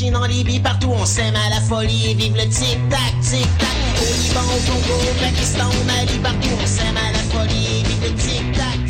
Chine, en Libye, partout on s'aime à la folie. Vive le tic-tac, tic-tac. Au Liban, au Congo, au Pakistan, au Mali, partout on s'aime à la folie. Vive le tic-tac.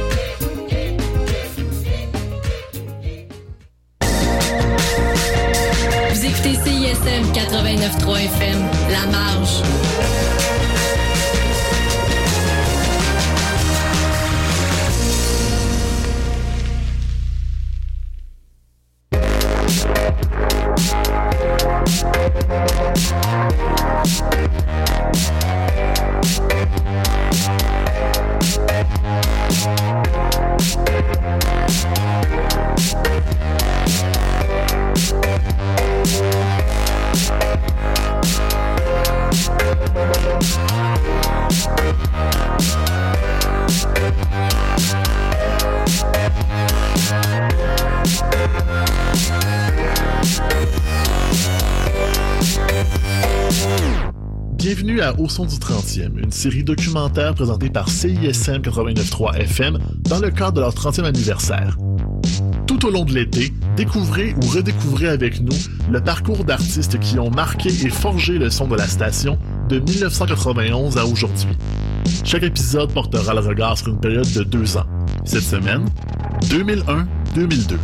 Bienvenue à Au son du 30e, une série documentaire présentée par CISM 89.3 FM dans le cadre de leur 30e anniversaire. Tout au long de l'été, découvrez ou redécouvrez avec nous le parcours d'artistes qui ont marqué et forgé le son de la station de 1991 à aujourd'hui. Chaque épisode portera le regard sur une période de deux ans. Cette semaine, 2001-2002.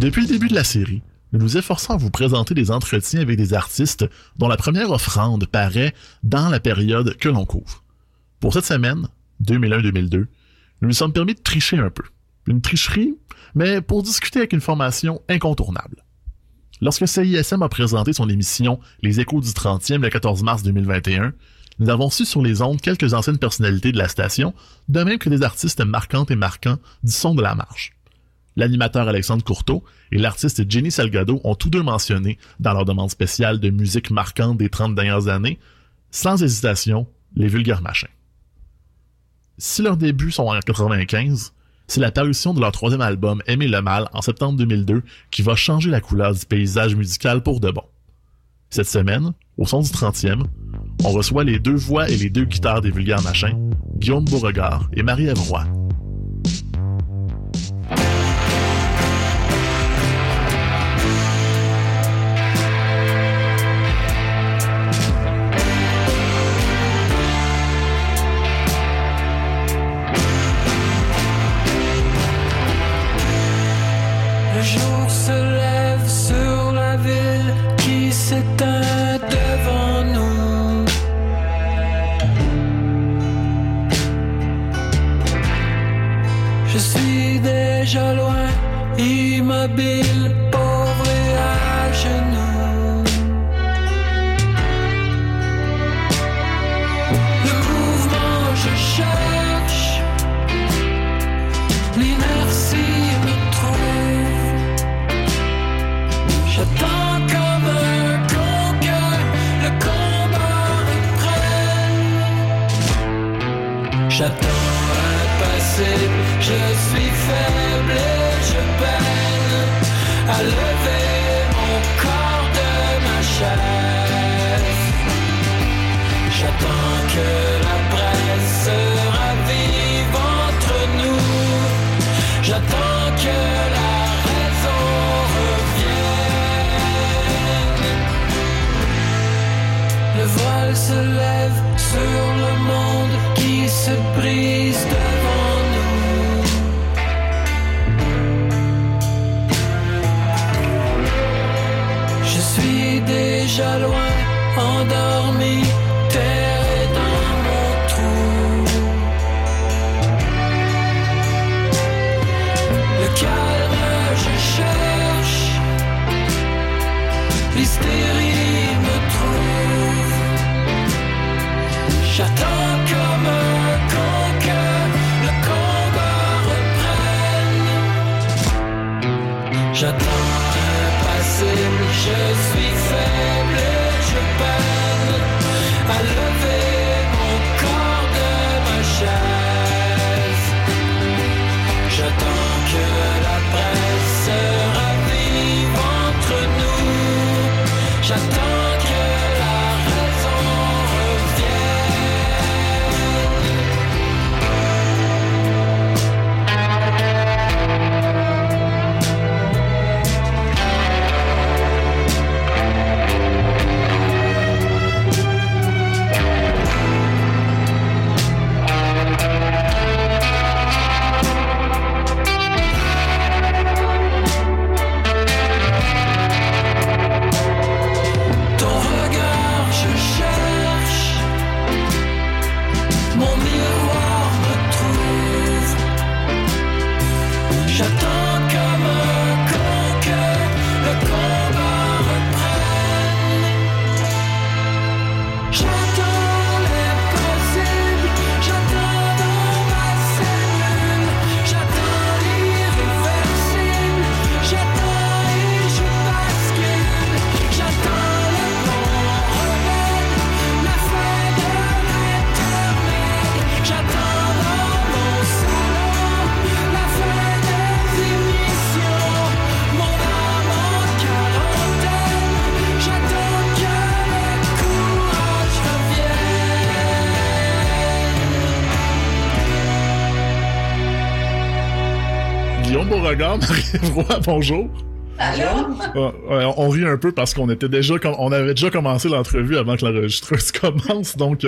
Depuis le début de la série, nous nous efforçons à vous présenter des entretiens avec des artistes dont la première offrande paraît dans la période que l'on couvre. Pour cette semaine, 2001-2002, nous nous sommes permis de tricher un peu. Une tricherie, mais pour discuter avec une formation incontournable. Lorsque CISM a présenté son émission Les Échos du 30e le 14 mars 2021, nous avons su sur les ondes quelques anciennes personnalités de la station, de même que des artistes marquantes et marquants du son de la marche. L'animateur Alexandre Courteau et l'artiste Jenny Salgado ont tous deux mentionné, dans leur demande spéciale de musique marquante des 30 dernières années, sans hésitation, les vulgaires machins. Si leurs débuts sont en 95, c'est la parution de leur troisième album Aimer le mal en septembre 2002 qui va changer la couleur du paysage musical pour de bon. Cette semaine, au son du 30e, on reçoit les deux voix et les deux guitares des vulgaires machins, Guillaume Beauregard et Marie-Ève Le jour se lève sur la ville qui s'éteint devant nous. Je suis déjà loin, immobile, J'attends impassible, je suis faible et je peine à lever mon corps de ma chaise. J'attends que la presse se ravive entre nous. J'attends que la raison revienne. Le voile se lève sur se brise devant nous. Je suis déjà loin, endormi, terré dans mon trou. Le calme, je cherche. L'hystérie J'attends regard, Marie Roy, bonjour. On rit un peu parce qu'on était déjà on avait déjà commencé l'entrevue avant que l'enregistreuse commence. Donc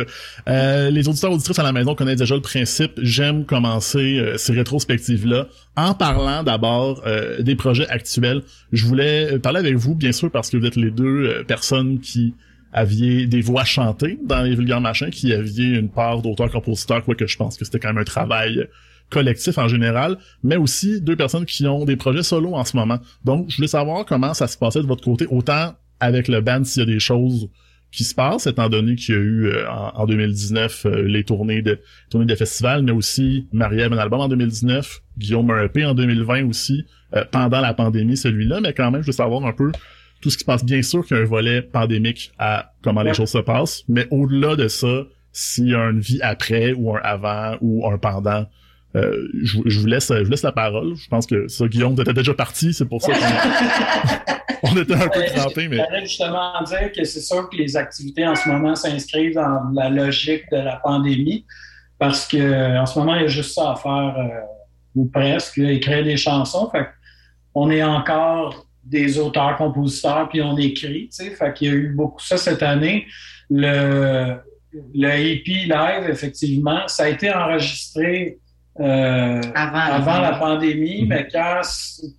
euh, les auditeurs auditrices à la maison connaissent déjà le principe. J'aime commencer euh, ces rétrospectives là en parlant d'abord euh, des projets actuels. Je voulais euh, parler avec vous bien sûr parce que vous êtes les deux personnes qui aviez des voix chantées dans les vulgaires machins, qui aviez une part d'auteur-compositeur, quoique je pense que c'était quand même un travail collectif en général, mais aussi deux personnes qui ont des projets solo en ce moment. Donc, je voulais savoir comment ça se passait de votre côté, autant avec le band s'il y a des choses qui se passent, étant donné qu'il y a eu euh, en, en 2019 euh, les tournées de tournées de festivals, mais aussi Marie-Ève un album en 2019, Guillaume un EP en 2020 aussi, euh, pendant la pandémie celui-là, mais quand même je veux savoir un peu tout ce qui se passe. Bien sûr qu'il y a un volet pandémique à comment les choses se passent, mais au-delà de ça, s'il y a une vie après ou un avant ou un pendant, euh, je, vous- je vous laisse, je vous laisse la parole. Je pense que ça, Guillaume, t'étais déjà parti, c'est pour ça qu'on on était un peu crampé, mais J'allais justement dire que c'est sûr que les activités en ce moment s'inscrivent dans la logique de la pandémie parce que en ce moment, il y a juste ça à faire, euh, ou presque, écrire des chansons. Fait on est encore des auteurs, compositeurs, puis on écrit, tu sais. Fait qu'il y a eu beaucoup ça cette année. Le, le EP live, effectivement, ça a été enregistré euh, Avant, avant la pandémie, Mhm. mais quand,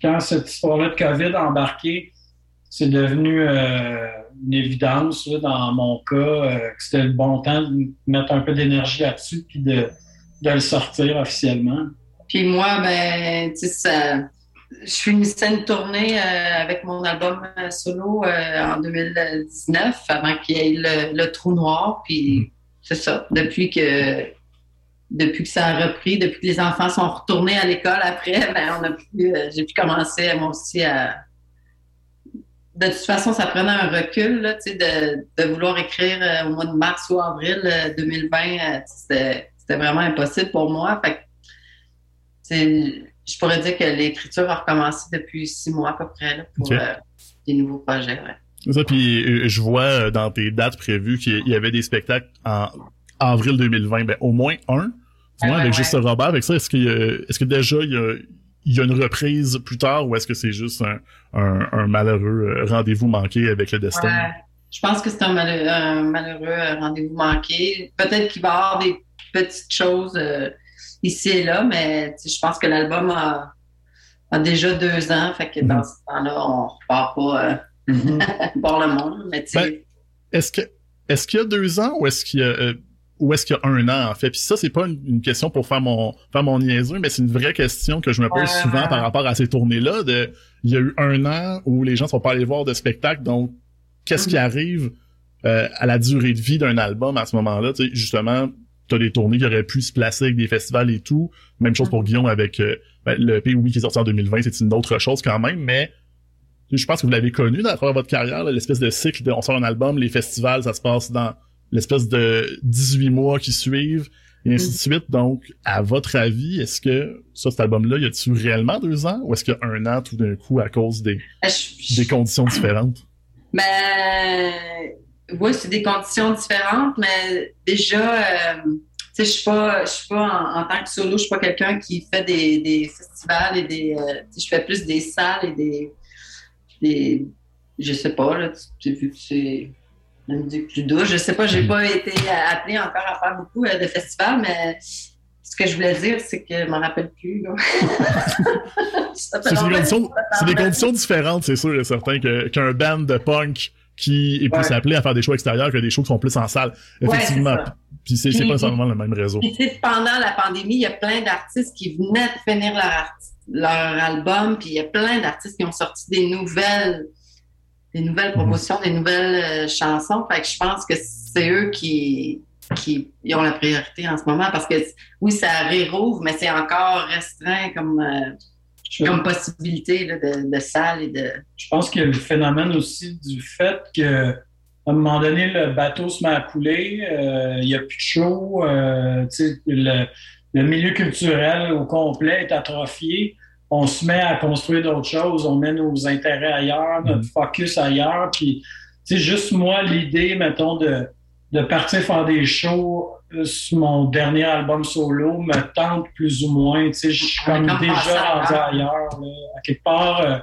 quand cette histoire-là de COVID a embarqué, c'est devenu euh, une évidence là, dans mon cas euh, que c'était le bon temps de mettre un peu d'énergie là-dessus puis de, de le sortir officiellement. Puis moi, ben, tu sais, ça- je finissais une tournée euh, avec mon album solo euh, en 2019, avant qu'il y ait le, le trou noir. Puis c'est ça. Depuis que depuis que ça a repris, depuis que les enfants sont retournés à l'école après, ben, on a pu, euh, j'ai pu commencer moi aussi à. De toute façon, ça prenait un recul là, de, de vouloir écrire euh, au mois de mars ou avril euh, 2020. euh, c'était, c'était vraiment impossible pour moi. Fait que, je pourrais dire que l'écriture a recommencé depuis six mois à peu près là, pour des nouveaux projets. Ouais. C'est ça, puis je vois dans tes dates prévues qu'il y avait des spectacles en avril 2020, ben au moins un. Avec. Juste Robert, avec ça, est-ce a- est-ce que déjà il y a, il y a une reprise plus tard ou est-ce que c'est juste un, un, un malheureux euh, rendez-vous manqué avec le destin? Ouais. Je pense que c'est un, malheureux, un malheureux euh, rendez-vous manqué. Peut-être qu'il va y avoir des petites choses euh, ici et là, mais je pense que l'album a, a déjà deux ans. Fait que dans Mhm. ce temps-là, on repart pas euh, voir le monde. Mais Ben, Est-ce que est-ce qu'il y a deux ans ou est-ce qu'il y a euh, ou est-ce qu'il y a un an en fait? Puis ça, c'est pas une, une question pour faire mon faire mon niaiseux, mais c'est une vraie question que je me pose Ouais. souvent par rapport à ces tournées-là. De il y a eu un an où les gens sont pas allés voir de spectacle, donc qu'est-ce qui Mhm. arrive euh, à la durée de vie d'un album à ce moment-là? Tu sais, justement, t'as des tournées qui auraient pu se placer avec des festivals et tout. Même chose pour Guillaume avec euh, ben, le EP oui qui est sorti en 2020, c'est une autre chose quand même, mais je pense que vous l'avez connu à travers votre carrière, l'espèce de cycle de on sort un album, les festivals, ça se passe dans l'espèce de 18 mois qui suivent, et ainsi de suite. Donc, à votre avis, est-ce que ça, cet album-là, y a-tu réellement deux ans, ou est-ce qu'il y a un an tout d'un coup à cause des, je- des conditions différentes? Ben, oui, c'est des conditions différentes, mais déjà, euh, tu sais, je suis pas, je suis pas en, en tant que solo, je suis pas quelqu'un qui fait des, des festivals et des, euh, tu je fais plus des salles et des, des, je sais pas, là, tu as vu que c'est la musique plus douce, je sais pas, j'ai pas été appelée encore à faire beaucoup euh, de festivals, mais ce que je voulais dire, c'est que je m'en rappelle plus, C'est des conditions, des conditions différentes, c'est sûr et certain, qu'un band de punk qui est plus Ouais. appelé à faire des shows extérieurs que des shows qui sont plus en salle. Ouais, Effectivement. ça. Puis c'est, pas nécessairement le même réseau. Puis, pendant la pandémie, il y a plein d'artistes qui venaient de finir leur, leur album, puis il y a plein d'artistes qui ont sorti des nouvelles, des nouvelles promotions, des nouvelles euh, chansons. Fait que je pense que c'est eux qui, qui ont la priorité en ce moment parce que oui, ça rérouvre, mais c'est encore restreint comme, euh, comme possibilité là, de, de salle et de. je pense qu'il y a le phénomène aussi du fait que à un moment donné, le bateau se met à couler, euh, il n'y a plus de show, euh, le, le milieu culturel au complet est atrophié. On se met à construire d'autres choses, on met nos intérêts ailleurs, notre focus ailleurs. Puis, tu sais, juste moi, l'idée, mettons, de, de partir faire des shows euh, sur mon dernier album solo me tente plus ou moins. Tu sais, je suis comme déjà rendu l'heure. ailleurs. là. À quelque part, euh,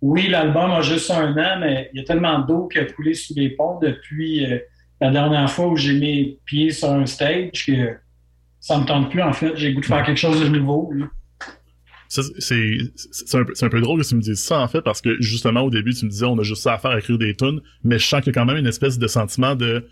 oui, l'album a juste un an, mais il y a tellement d'eau qui a coulé sous les ponts depuis euh, la dernière fois où j'ai mis pieds sur un stage que ça me tente plus, en fait. J'ai le goût de faire quelque chose de nouveau. là. C'est un, peu- drôle que tu me dises ça, en fait, parce que justement, au début, tu me disais, on a juste ça à faire, écrire des tunes, mais je sens qu'il y a quand même une espèce de sentiment de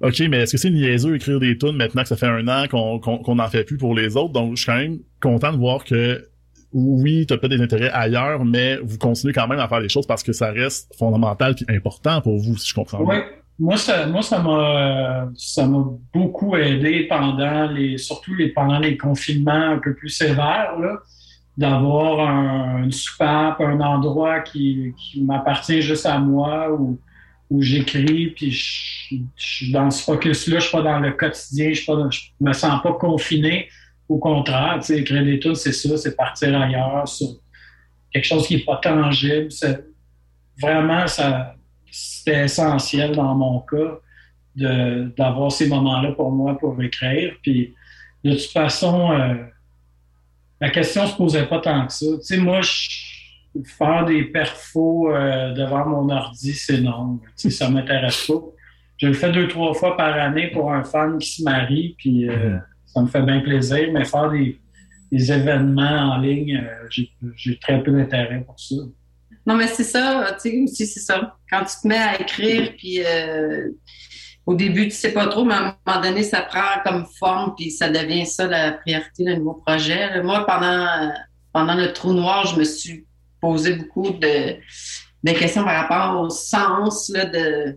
OK, mais est-ce que c'est niaiseux écrire des tunes maintenant que ça fait un an qu'on n'en fait plus pour les autres? Donc, je suis quand même content de voir que oui, t'as peut-être des intérêts ailleurs, mais vous continuez quand même à faire les choses parce que ça reste fondamental et important pour vous, si je comprends bien. Moi ça, moi ça m'a, ça m'a beaucoup aidé pendant les, surtout les pendant les confinements un peu plus sévères là, d'avoir un, une soupape, un endroit qui, qui m'appartient juste à moi où, où j'écris puis je, suis dans ce focus-là, je suis pas dans le quotidien, je suis pas, je me sens pas confiné. Au contraire, tu sais, écrire des tunes, c'est ça, c'est partir ailleurs sur quelque chose qui est pas tangible. C'est, vraiment, ça, c'était essentiel dans mon cas de, d'avoir ces moments-là pour moi pour écrire. Puis de toute façon, euh, la question se posait pas tant que ça. Tu sais, moi, je- faire des perfos euh, devant mon ordi, c'est non. Tu sais, ça m'intéresse pas. Je le fais deux, trois fois par année pour un fan qui se marie, puis euh, ça me fait bien plaisir, mais faire des, des événements en ligne, j'ai, j'ai très peu d'intérêt pour ça. Non, mais c'est ça, tu sais, aussi, c'est ça. Quand tu te mets à écrire, puis euh, au début, tu sais pas trop, mais à un moment donné, ça prend comme forme, puis ça devient ça la priorité, le nouveau projet. Moi, pendant, pendant le trou noir, je me suis posé beaucoup de, questions par rapport au sens de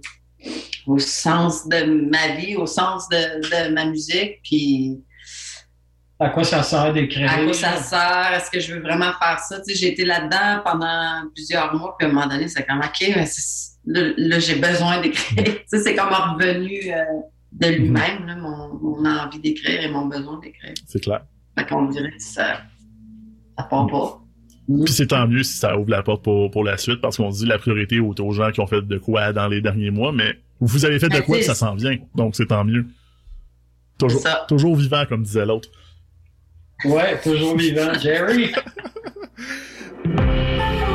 au sens de ma vie, au sens de, de ma musique, puis À quoi ça sert d'écrire? à quoi ça sert? Est-ce que je veux vraiment faire ça? Tu sais, j'ai été là-dedans pendant plusieurs mois, puis à un moment donné, c'est comme, OK, mais là, là, j'ai besoin d'écrire. Tu sais, c'est comme revenu euh, de lui-même, là, mon, mon envie d'écrire et mon besoin d'écrire. C'est clair. Fait qu'on dirait que ça, ça part pas. Puis c'est tant mieux si ça ouvre la porte pour, pour la suite, parce qu'on dit la priorité aux, aux gens qui ont fait de quoi dans les derniers mois, mais vous avez fait de Ben, quoi ça s'en vient, donc c'est tant mieux. Toujours, toujours vivant, comme disait l'autre. Ouais, toujours vivant. Jerry!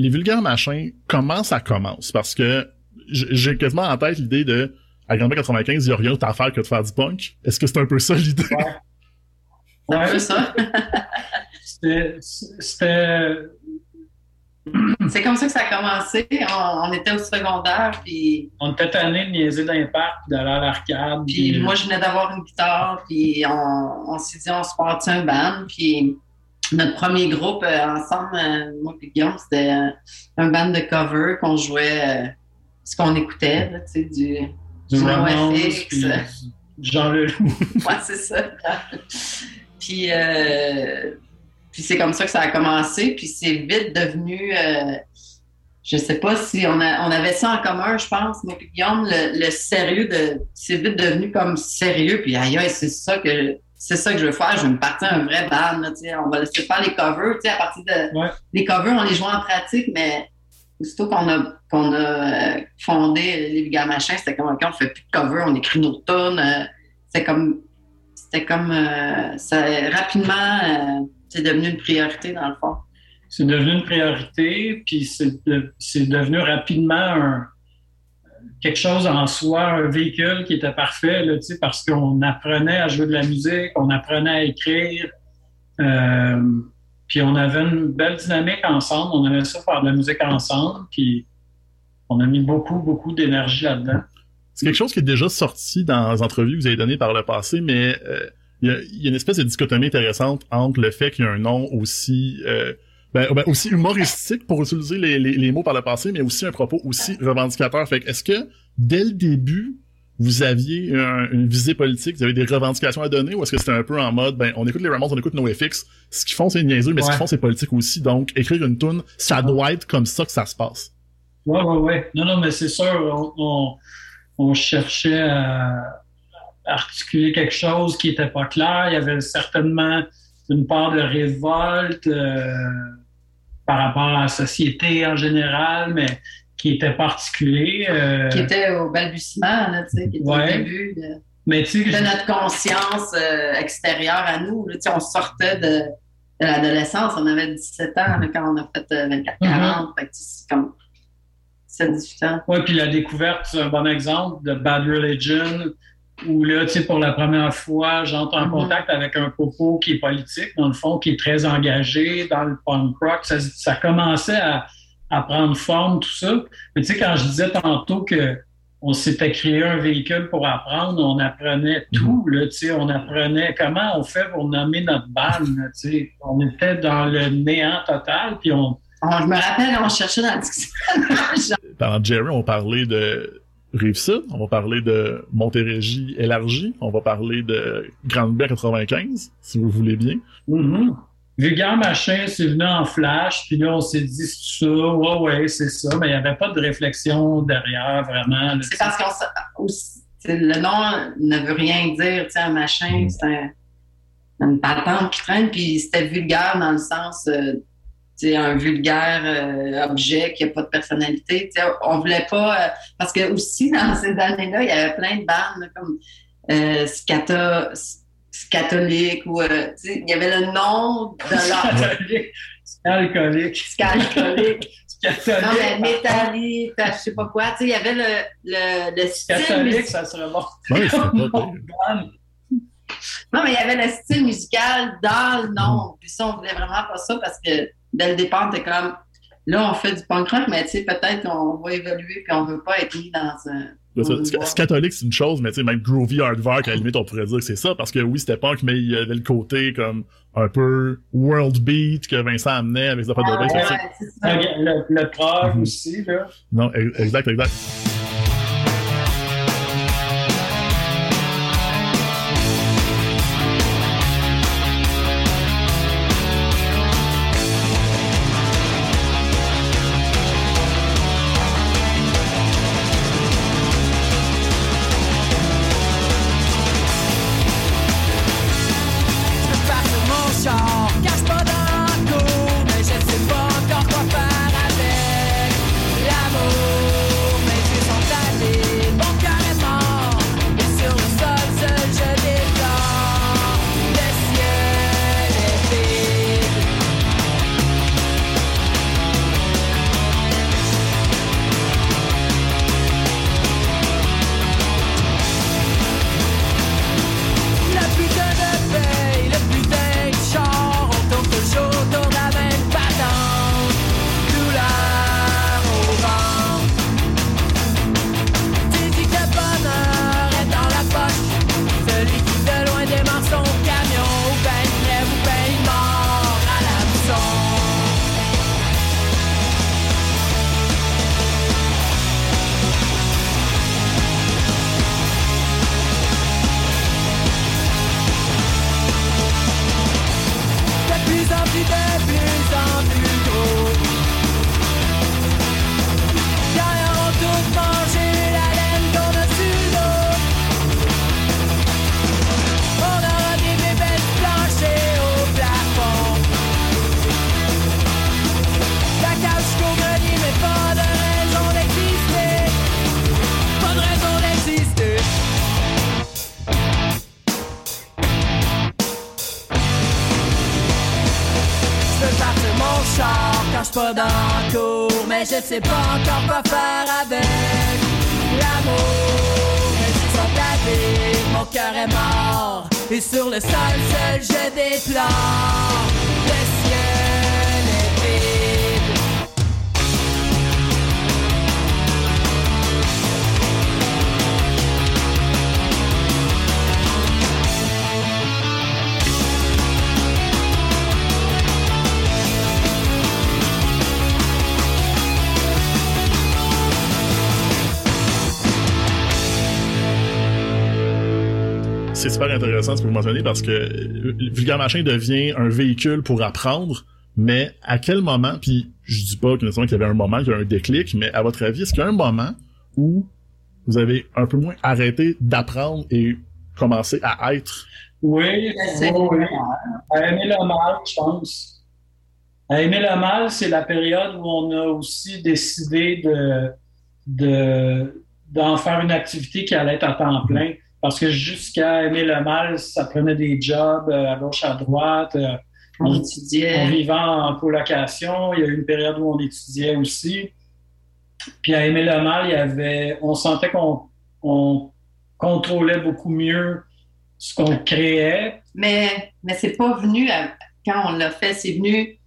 les vulgaires machins, comment ça commence? Parce que j'ai quasiment en tête l'idée de à Grand 95, il y a rien d'autre à faire que de faire du punk. Est-ce que c'est un peu ça l'idée? C'est un Ouais. peu ça. C'était- C'était. C'est comme ça que ça a commencé. On, on était au secondaire, puis, On était tannés de niaiser dans les parcs, d'aller à l'arcade. puis puis- moi, je venais d'avoir une guitare, puis on, on s'est dit, on se partit un band, puis notre premier groupe euh, ensemble, euh, moi et Guillaume, c'était euh, un band de cover qu'on jouait, ce qu'on écoutait, là, tu sais, du, du du du Jean Leloup. Ouais, c'est ça. puis, euh, puis c'est comme ça que ça a commencé. Puis c'est vite devenu. euh, je sais pas si on, a, on avait ça en commun, je pense, moi et Guillaume, le, le sérieux de. C'est vite devenu comme sérieux. Puis aïe, aïe, c'est ça que. C'est ça que je veux faire. Je veux me partir un vrai band. Là, on va laisser faire les covers. À partir de. Ouais. Les covers, on les joue en pratique, mais aussitôt qu'on a, qu'on a euh, fondé les Vulgaires Machins, c'était comme, OK, on fait plus de covers, on écrit nos tunes. euh, c'était comme. C'était comme. euh, ça, rapidement, euh, c'est devenu une priorité, dans le fond. C'est devenu une priorité, puis c'est de- c'est devenu rapidement un- quelque chose en soi, un véhicule qui était parfait, parce qu'on apprenait à jouer de la musique, on apprenait à écrire, euh, puis on avait une belle dynamique ensemble, on aimait ça faire de la musique ensemble, puis on a mis beaucoup, beaucoup d'énergie là-dedans. C'est quelque chose qui est déjà sorti dans les entrevues que vous avez données par le passé, mais euh, il y, a, il y a une espèce de dichotomie intéressante entre le fait qu'il y a un nom aussi euh, ben, ben, aussi humoristique pour utiliser les, les, les mots par le passé, mais aussi un propos aussi revendicateur. Fait que est-ce que dès le début vous aviez un- une visée politique, vous avez des revendications à donner, ou est-ce que c'était un peu en mode ben on écoute les Ramones, on écoute NoFX, ce qu'ils font c'est niaiseux, mais ce qu'ils font c'est politique aussi, donc écrire une tune, ça doit être comme ça que ça se passe. Ouais, ouais, ouais. Non, non, mais c'est sûr, on, on, on cherchait à articuler quelque chose qui n'était pas clair. Il y avait certainement une part de révolte euh, par rapport à la société en général, mais qui était particulier. euh, Qui était au balbutiement, là, tu sais, qui était Ouais. au début de, mais notre conscience euh, extérieure à nous. Là, tu sais, on sortait de, de l'adolescence, on avait 17 ans là, quand on a fait euh, 24-40. Mm-hmm. Fait que c'est comme 17-18 ans. Oui, puis la découverte, c'est un bon exemple de Bad Religion, où là, tu sais, pour la première fois, j'entre en Mhm. contact avec un coco qui est politique, dans le fond, qui est très engagé dans le punk rock. Ça, ça commençait à, à prendre forme, tout ça. Mais tu sais, quand je disais tantôt que on s'était créé un véhicule pour apprendre, on apprenait tout, là, tu sais, on apprenait comment on fait pour nommer notre band, là, tu sais. On était dans le néant total, puis on, On- je me rappelle, on cherchait dans le dictionnaire. Pendant Jerry, on parler de Rive-Sud, on va parler de Montérégie élargie, on va parler de Grande-Baie 95, si vous voulez bien. Mhm. Vulgaire machin, c'est venu en flash, puis là, on s'est dit, c'est ça, ouais, ouais, c'est ça, mais il n'y avait pas de réflexion derrière, vraiment. C'est parce sais, le nom ne veut rien dire, tu sais, un machin, c'est un- une patente qui traîne, puis c'était vulgaire dans le sens, euh, sais, un vulgaire euh, objet qui n'a pas de personnalité. Tu sais, on voulait pas, euh, parce que aussi dans ces années-là, il y avait plein de bandes comme euh, Scata, Scatolique, ou euh, tu sais, il y avait le nom de leur c'est alcoolique. Scalcolique. Catholique, Non, mais métallique, je sais pas quoi. Tu sais, il y avait le, le, le style Catholique, musical. ça serait bon. Non, mais il y avait le style musical dans le nom. Puis ça, on voulait vraiment pas ça parce que dès le départ, c'était comme Là, on fait du punk rock, mais tu sais, peut-être qu'on va évoluer puis on veut pas être mis dans un. C'est- catholique, c'est une chose, mais tu sais, même groovy hardcore, à la limite, on pourrait dire que c'est ça, parce que oui, c'était punk, mais il y avait le côté comme un peu world beat que Vincent amenait avec sa de Ah, bass. ouais, aussi. c'est ça. Le, le prog Mhm. aussi, là. Non, ex- exact, exact. Sur le sol seul je déplore super intéressant ce que vous mentionnez parce que euh, Vulgaire Machin devient un véhicule pour apprendre, mais à quel moment, puis je dis pas qu'il y avait un moment, qu'il y a un déclic, mais à votre avis, est-ce qu'il y a un moment où vous avez un peu moins arrêté d'apprendre et commencé à être? Oui, C'est- oui, oui. À aimer le mal, je pense. À aimer le mal, c'est la période où on a aussi décidé de, de, d'en faire une activité qui allait être à temps plein. Parce que jusqu'à aimer le mal, ça prenait des jobs euh, à gauche, à droite. euh, On étudiait. on vivait en colocation. Il y a eu une période où on étudiait aussi. Puis à aimer le mal, il y avait, on sentait qu'on on contrôlait beaucoup mieux ce qu'on créait. Mais, mais c'est pas venu à- quand on l'a fait, c'est venu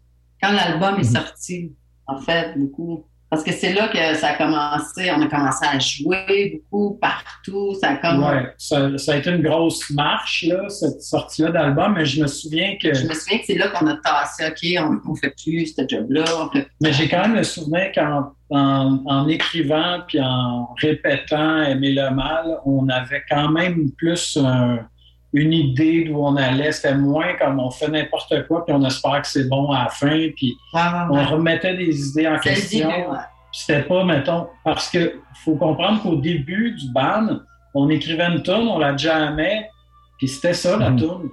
quand l'album est Mhm. sorti, en fait, beaucoup. Parce que c'est là que ça a commencé, on a commencé à jouer beaucoup, partout, ça a comme... Ouais, ça, ça a été une grosse marche, là, cette sortie-là d'album, mais je me souviens que. Je me souviens que c'est là qu'on a tassé, OK, on, on fait plus ce job-là, fait Mais j'ai quand même le souvenir qu'en en, en écrivant puis en répétant Aimer le mal, on avait quand même plus un- une idée d'où on allait. C'était moins comme on fait n'importe quoi puis on espère que c'est bon à la fin puis ouais, on remettait des idées en question. ouais. C'était pas, mettons, parce que faut comprendre qu'au début du band, on écrivait une tune, on la jammait, puis c'était ça la Mhm. tune.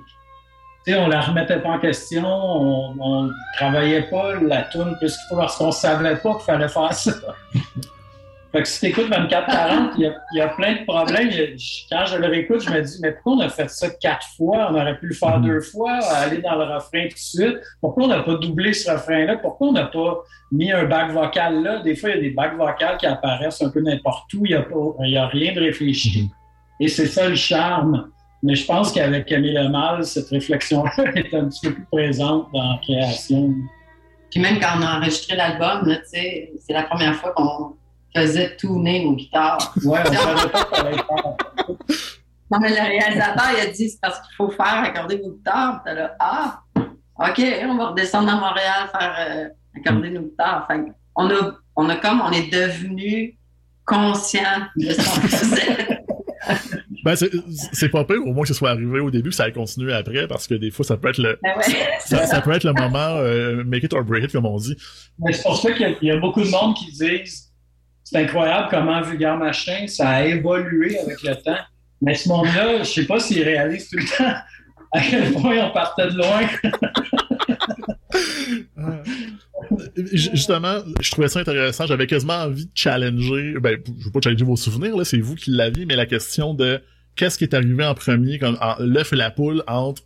Tu sais, on la remettait pas en question, on, on travaillait pas la tune plus qu'il faut parce qu'on savait pas qu'il fallait faire ça. Fait que si t'écoutes 24-40, il y a, il y a plein de problèmes. Je- Quand je le réécoute, je me dis, mais pourquoi on a fait ça quatre fois? On aurait pu le faire deux fois, aller dans le refrain tout de suite. Pourquoi on n'a pas doublé ce refrain-là? Pourquoi on n'a pas mis un bac vocal là? Des fois, il y a des bacs vocales qui apparaissent un peu n'importe où. Il n'y a, rien de réfléchi. Et c'est ça le charme. Mais je pense qu'avec Camille Le Mal, cette réflexion-là est un petit peu plus présente dans la création. Puis même quand on a enregistré l'album, tu c'est la première fois qu'on faisait tourner nos guitares. Ouais, on savait pas qu'on. Non, mais le réalisateur, il a dit c'est parce qu'il faut faire accorder vos guitares. Puis là, ah, OK, on va redescendre à Montréal faire euh, accorder nos guitares. Fait on a, on a comme, on est devenu conscient de ce qu'on faisait. Ben, c'est- c'est pas pire, au moins que ce soit arrivé au début, que ça a continué après, parce que des fois, ça peut être le, Ben ouais. ça, ça peut être le moment euh, make it or break it, comme on dit. Mais c'est pour ça qu'il y y, a beaucoup de monde qui disent c'est incroyable comment Vulgaire Machin, ça a évolué avec le temps. Mais ce monde-là, je sais pas s'il réalise tout le temps à quel point on partait de loin. Justement, je trouvais ça intéressant. J'avais quasiment envie de challenger. Ben, je veux pas challenger vos souvenirs, là, c'est vous qui l'aviez, mais la question de qu'est-ce qui est arrivé en premier, comme l'œuf et la poule entre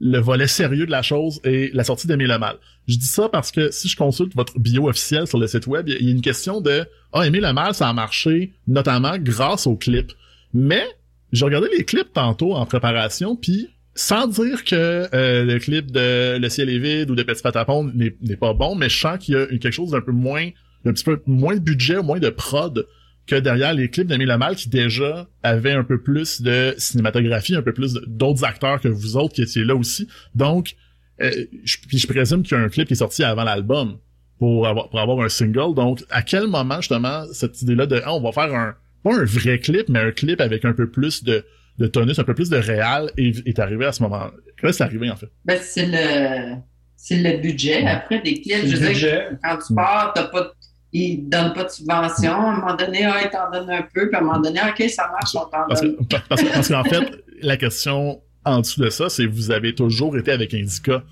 le volet sérieux de la chose et la sortie d'Aimer le mal. Je dis ça parce que si je consulte votre bio officiel sur le site web, il y a- une question de Ah, Aimer le mal, ça a marché notamment grâce aux clips. Mais j'ai regardé les clips tantôt en préparation, puis sans dire que euh, le clip de Le ciel est vide ou de Petit Patapon n'est pas bon, mais je sens qu'il y a quelque chose d'un peu moins, d'un petit peu moins de budget, moins de prod que derrière les clips d'Aimé Mal qui déjà avaient un peu plus de cinématographie, un peu plus d'autres acteurs que vous autres qui étiez là aussi. Donc, euh, je, puis je présume qu'il y a un clip qui est sorti avant l'album pour avoir, pour avoir un single. Donc, à quel moment justement cette idée-là de ah, on va faire un pas un vrai clip, mais un clip avec un peu plus de de tonus, un peu plus de réel est, est arrivé à ce moment. Comment c'est arrivé en fait? Ben, c'est le, c'est le budget. Après, des clips, je Le veux dire, budget. quand tu pars, t'as pas, ils donnent pas de subvention. À un moment donné, ah, ils t'en donnent un peu, puis à un moment donné, OK, ça marche, on t'en Parce que donne. parce, que- parce qu'en fait, la question en dessous de ça, c'est vous avez toujours été avec Indica.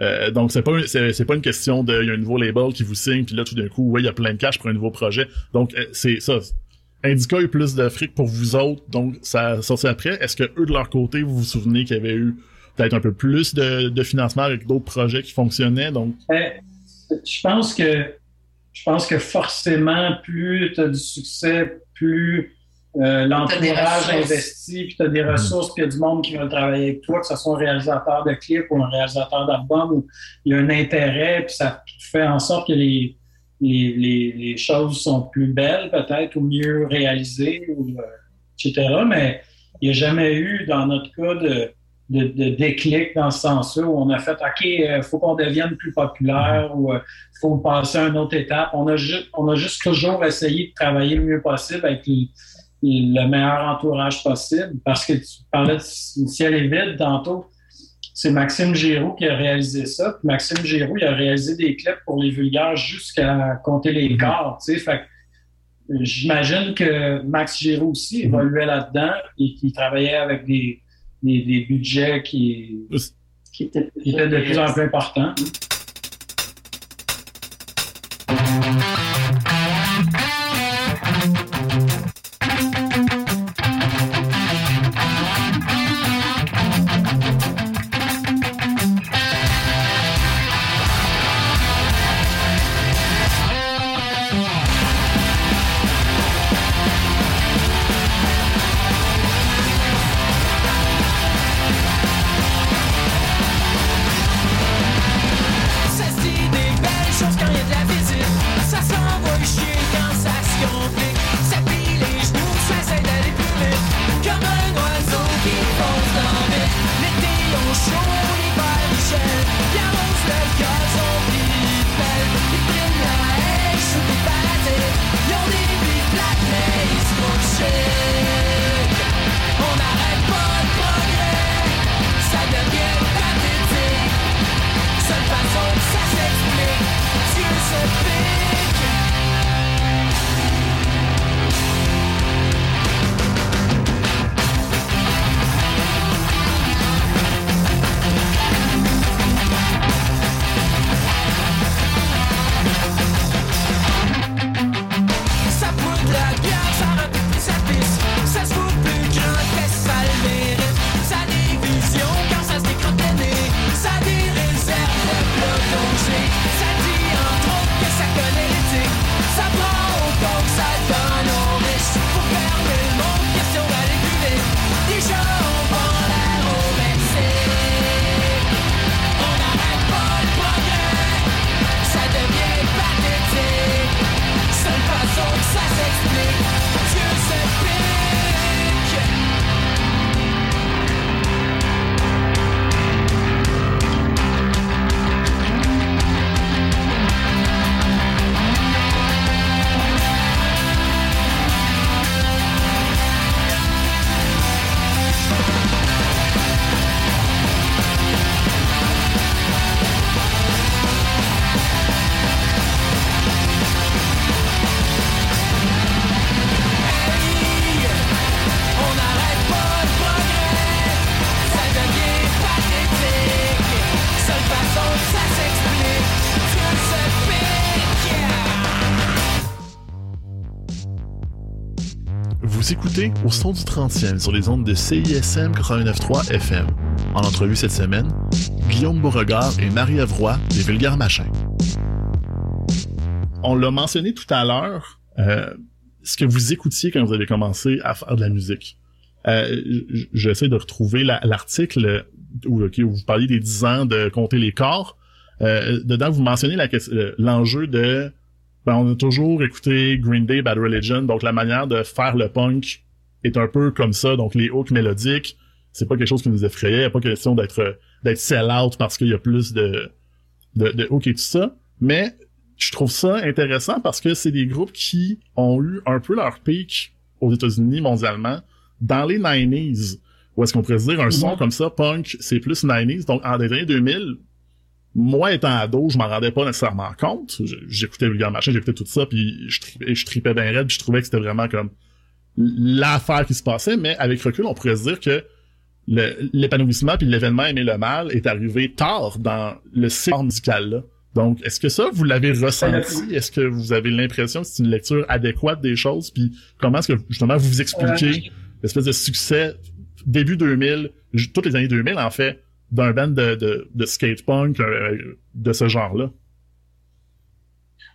Euh, donc c'est pas c'est pas une question de il y a un nouveau label qui vous signe puis là tout d'un coup ouais il y a plein de cash pour un nouveau projet donc euh, c'est ça Indica a eu plus de fric pour vous autres donc ça a sorti après est-ce que eux de leur côté vous vous souvenez qu'il y avait eu peut-être un peu plus de, de financement avec d'autres projets qui fonctionnaient? Donc Ben, je pense que je pense que forcément, plus tu as du succès, plus euh, l'entourage investi, puis tu as des ressources, puis il y a du monde qui veut travailler avec toi, que ce soit un réalisateur de clip ou un réalisateur d'album, où il y a un intérêt, puis ça fait en sorte que les, les, les, les choses sont plus belles peut-être, ou mieux réalisées, ou, euh, etc. Mais il n'y a jamais eu, dans notre cas, de, de, de déclic dans ce sens-là, où on a fait OK, il faut qu'on devienne plus populaire ou il faut passer à une autre étape. On a, ju- on a juste toujours essayé de travailler le mieux possible avec le, le meilleur entourage possible. Parce que tu parlais de ciel et vide tantôt. C'est Maxime Giroux qui a réalisé ça. Puis Maxime Giroux, il a réalisé des clips pour les vulgaires jusqu'à compter les. Fait que, euh, J'imagine que Max Giroux aussi évoluait là-dedans et qu'il travaillait avec des, des, des budgets qui, Qui était, qui étaient de plus en plus importants. Vous écoutez au son du 30e sur les ondes de CISM 89.3 FM. En entrevue cette semaine, Guillaume Beauregard et Marie-Ève des Vulgaires Machins. On l'a mentionné tout à l'heure, euh, ce que vous écoutiez quand vous avez commencé à faire de la musique. Euh, J'essaie de retrouver la- l'article où, vous parliez des 10 ans de compter les corps. Euh, dedans, vous mentionnez l'enjeu de ben, on a toujours écouté Green Day, Bad Religion, donc la manière de faire le punk est un peu comme ça, donc les hooks mélodiques, c'est pas quelque chose qui nous effrayait, y a pas question d'être d'être sell-out parce qu'il y a plus de, de, de hooks et tout ça, mais je trouve ça intéressant parce que c'est des groupes qui ont eu un peu leur pic aux États-Unis mondialement dans les 90s, où est-ce qu'on pourrait se dire un son comme ça, punk, c'est plus 90s, donc en des années 2000, moi étant ado, je m'en rendais pas nécessairement compte. J'écoutais Vulgaire Machin, j'écoutais tout ça, puis je tripais, je tripais bien raide, puis je trouvais que c'était vraiment comme l'affaire qui se passait, mais avec recul, on pourrait se dire que l'épanouissement puis l'événement Aimer le mal est arrivé tard dans le cycle musical-là. Donc, est-ce que ça, vous l'avez ressenti? Est-ce que vous avez l'impression que c'est une lecture adéquate des choses? Puis comment est-ce que, justement, vous vous expliquez l'espèce de succès début 2000, ju- toutes les années 2000, en fait, d'un band de, de, de skate punk euh, de ce genre-là?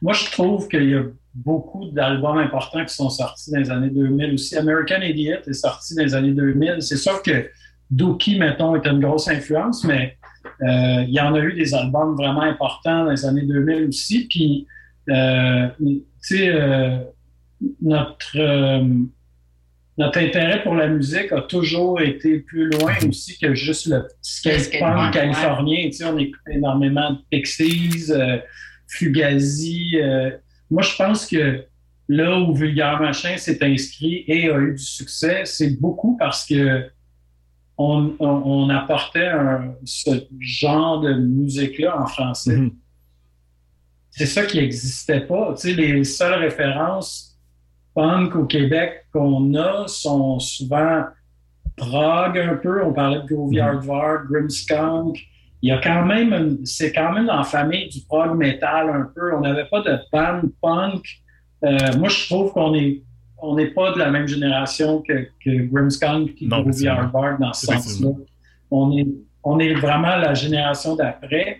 Moi, je trouve qu'il y a beaucoup d'albums importants qui sont sortis dans les années 2000 aussi. American Idiot est sorti dans les années 2000. C'est sûr que Dookie, mettons, était une grosse influence, mais euh, il y en a eu des albums vraiment importants dans les années 2000 aussi. Puis, euh, tu sais, notre, notre intérêt pour la musique a toujours été plus loin aussi que juste le skate punk californien. Tu sais, on écoute énormément de Pixies, euh, Fugazi. euh, moi, je pense que là où Vulgaire Machin s'est inscrit et a eu du succès, c'est beaucoup parce que on, on, on apportait un- ce genre de musique-là en français. Mhm. C'est ça qui n'existait pas. Tu sais, les seules références punk au Québec qu'on a sont souvent prog un peu. On parlait de Groovy. Hardware, Grimmskunk. Il y a quand même, une- c'est quand même la famille du prog metal un peu. On n'avait pas de band punk. Euh, moi, je trouve qu'on est, on n'est pas de la même génération que, que Grimmskunk et Groovy. Hardware dans ce sens-là. On est, on est vraiment la génération d'après.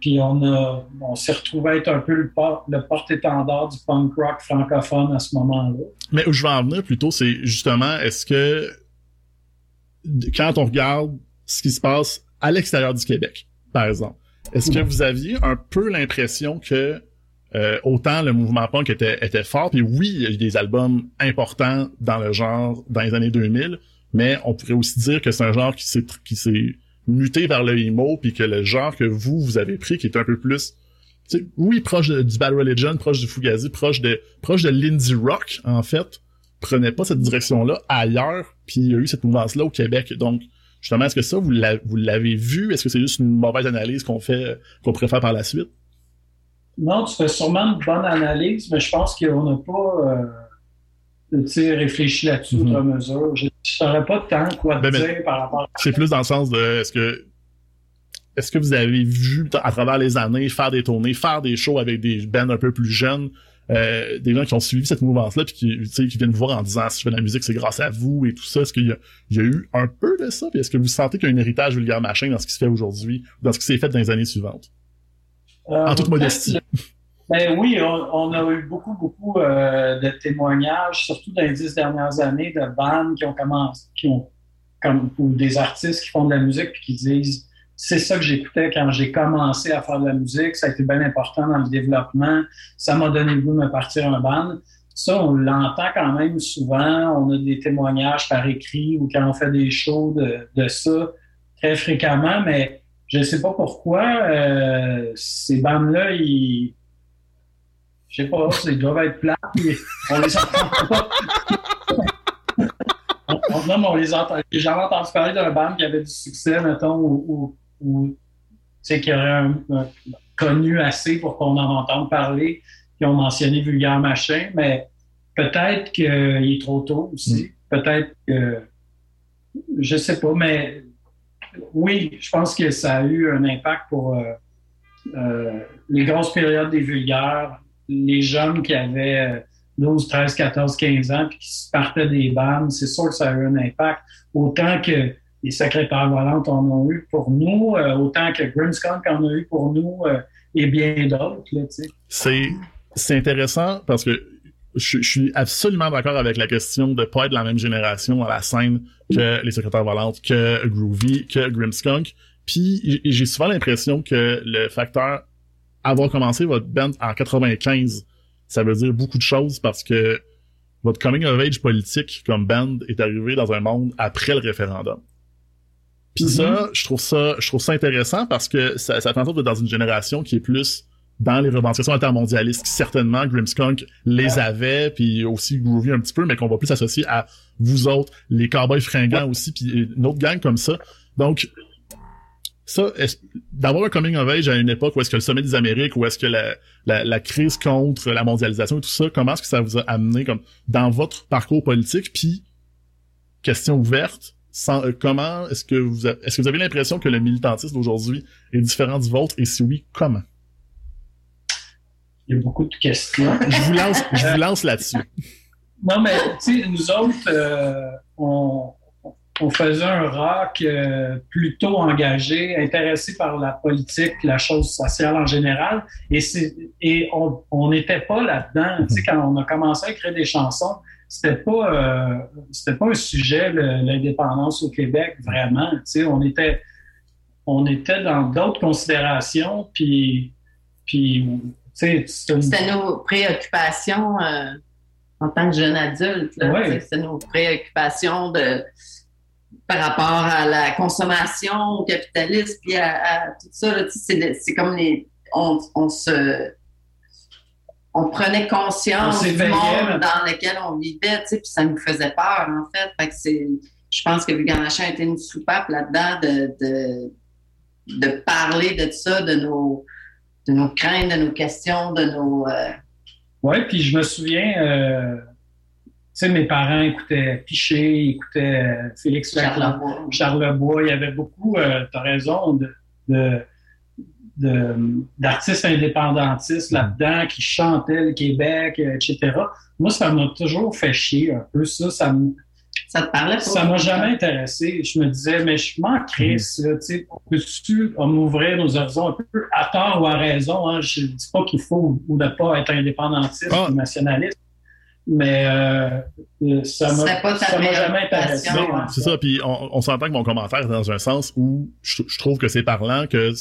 Puis on a, on s'est retrouvé être un peu le, por- le porte-étendard du punk rock francophone à ce moment-là. Mais où je vais en venir plutôt, c'est justement, est-ce que quand on regarde ce qui se passe à l'extérieur du Québec, par exemple, est-ce que vous aviez un peu l'impression que euh, autant le mouvement punk était, était fort, puis oui, il y a eu des albums importants dans le genre dans les années 2000, mais on pourrait aussi dire que c'est un genre qui s'est muté vers le emo, puis que le genre que vous vous avez pris, qui est un peu plus oui, proche du Bad Religion, proche du Fugazi, proche de proche de l'indie rock, en fait, prenait pas cette direction-là ailleurs, puis il y a eu cette mouvance-là au Québec. Donc, justement, est-ce que ça, vous l'a- vous l'avez vu? Est-ce que c'est juste une mauvaise analyse qu'on fait, qu'on faire par la suite? Non, tu fais sûrement une bonne analyse, mais je pense qu'on n'a pas euh, tu sais, réfléchi là-dessus Mhm. outre mesure. Je ne saurais pas tant quoi Ben, mais- dire par rapport à C'est plus dans le sens de, est-ce que, est-ce que vous avez vu, à travers les années, faire des tournées, faire des shows avec des bands un peu plus jeunes, euh, des gens qui ont suivi cette mouvance-là, puis qui, qui viennent vous voir en disant, si je fais de la musique, c'est grâce à vous et tout ça. Est-ce qu'il y y a eu un peu de ça? Puis est-ce que vous sentez qu'il y a un héritage vulgaire machin dans ce qui se fait aujourd'hui, dans ce qui s'est fait dans les années suivantes? Euh, En toute modestie. Ben oui, on, on a eu beaucoup, beaucoup euh, de témoignages, surtout dans les dix dernières années, de bandes qui ont commencé, qui ont comme ou des artistes qui font de la musique puis qui disent c'est ça que j'écoutais quand j'ai commencé à faire de la musique, ça a été bien important dans le développement, ça m'a donné le goût de me partir un band. Ça, on l'entend quand même souvent. On a des témoignages par écrit ou quand on fait des shows de, de ça très fréquemment, mais je ne sais pas pourquoi euh, ces bandes-là, ils. Je sais pas, ils doivent être plats, mais on les entend pas. on, on- non, mais on les entend. J'ai jamais entendu parler d'un band qui avait du succès, mettons, ou, ou, sais, qui aurait un- un- connu assez pour qu'on en entende parler, qui ont mentionné Vulgaire Machin, mais peut-être qu'il est trop tôt aussi. Peut-être que. Je sais pas, mais oui, je pense que ça a eu un impact pour euh, euh, les grosses périodes des vulgaires, les jeunes qui avaient 12, 13, 14, 15 ans, puis qui se partaient des bandes, c'est sûr que ça a eu un impact. Autant que les secrétaires volantes en ont eu pour nous, euh, autant que Grimmskunk en a eu pour nous, euh, et bien d'autres. C'est, intéressant parce que je, suis absolument d'accord avec la question de pas être de la même génération à la scène que les secrétaires volantes, que Groovy, que Grimmskunk. Puis j'ai souvent l'impression que le facteur avoir commencé votre band en 95, ça veut dire beaucoup de choses parce que votre coming of age politique comme band est arrivé dans un monde après le référendum. Puis Mhm. ça, je trouve ça, je trouve ça intéressant parce que ça, ça sorte d'être dans une génération qui est plus dans les revendications intermondialistes, qui certainement Grimmskunk les avait, puis aussi Groovy un petit peu, mais qu'on va plus associer à vous autres, les cowboys fringants aussi, puis une autre gang comme ça. Donc, ça, est-ce- d'avoir un coming of age à une époque où est-ce que le sommet des Amériques, où est-ce que la, la, la crise contre la mondialisation et tout ça, comment est-ce que ça vous a amené comme dans votre parcours politique, puis question ouverte, sans, euh, comment est-ce que vous est-ce que vous avez l'impression que le militantisme d'aujourd'hui est différent du vôtre? Et si oui, comment? Il y a beaucoup de questions. Je vous lance, je vous lance là-dessus. Non, mais tu sais, nous autres, euh, on, on faisait un rock euh, plutôt engagé, intéressé par la politique, la chose sociale en général, et, et on on n'était pas là-dedans. Tu sais, quand on a commencé à écrire des chansons, c'était pas euh, c'était pas un sujet l'indépendance au Québec vraiment. Tu sais, on était on était dans d'autres considérations, puis puis tu sais, C'était nos préoccupations euh, en tant que jeune adulte. Ouais. C'était nos préoccupations de par rapport à la consommation, au capitalisme, puis à, à tout ça. C'est comme les. On, on se. On prenait On conscience du monde dans lequel on vivait, puis ça nous faisait peur, en fait. Fait que c'est. Je pense que Vulganachin était une soupape là-dedans de, de, de parler de ça, de nos, de nos craintes, de nos questions, de nos. euh, Oui, puis je me souviens, euh, sais, mes parents écoutaient Piché, écoutaient euh, Félix Charlebois. Charlebois. Il y avait beaucoup, euh, tu as raison, de, de, de- d'artistes indépendantistes là-dedans qui chantaient le Québec, euh, etc. Moi, ça m'a toujours fait chier un peu ça. Ça me- Ça te parlait pas? ça m'a jamais intéressé. Je me disais, mais je m'en crisse, là, tu sais, peux-tu m'ouvrir nos horizons un peu à tort ou à raison? Hein? Je dis pas qu'il faut ou ne pas être indépendantiste Ah. ou nationaliste, mais euh, ça m'a jamais intéressé. hein? C'est ça, puis on, on s'entend que mon commentaire est dans un sens où je, je trouve que c'est parlant que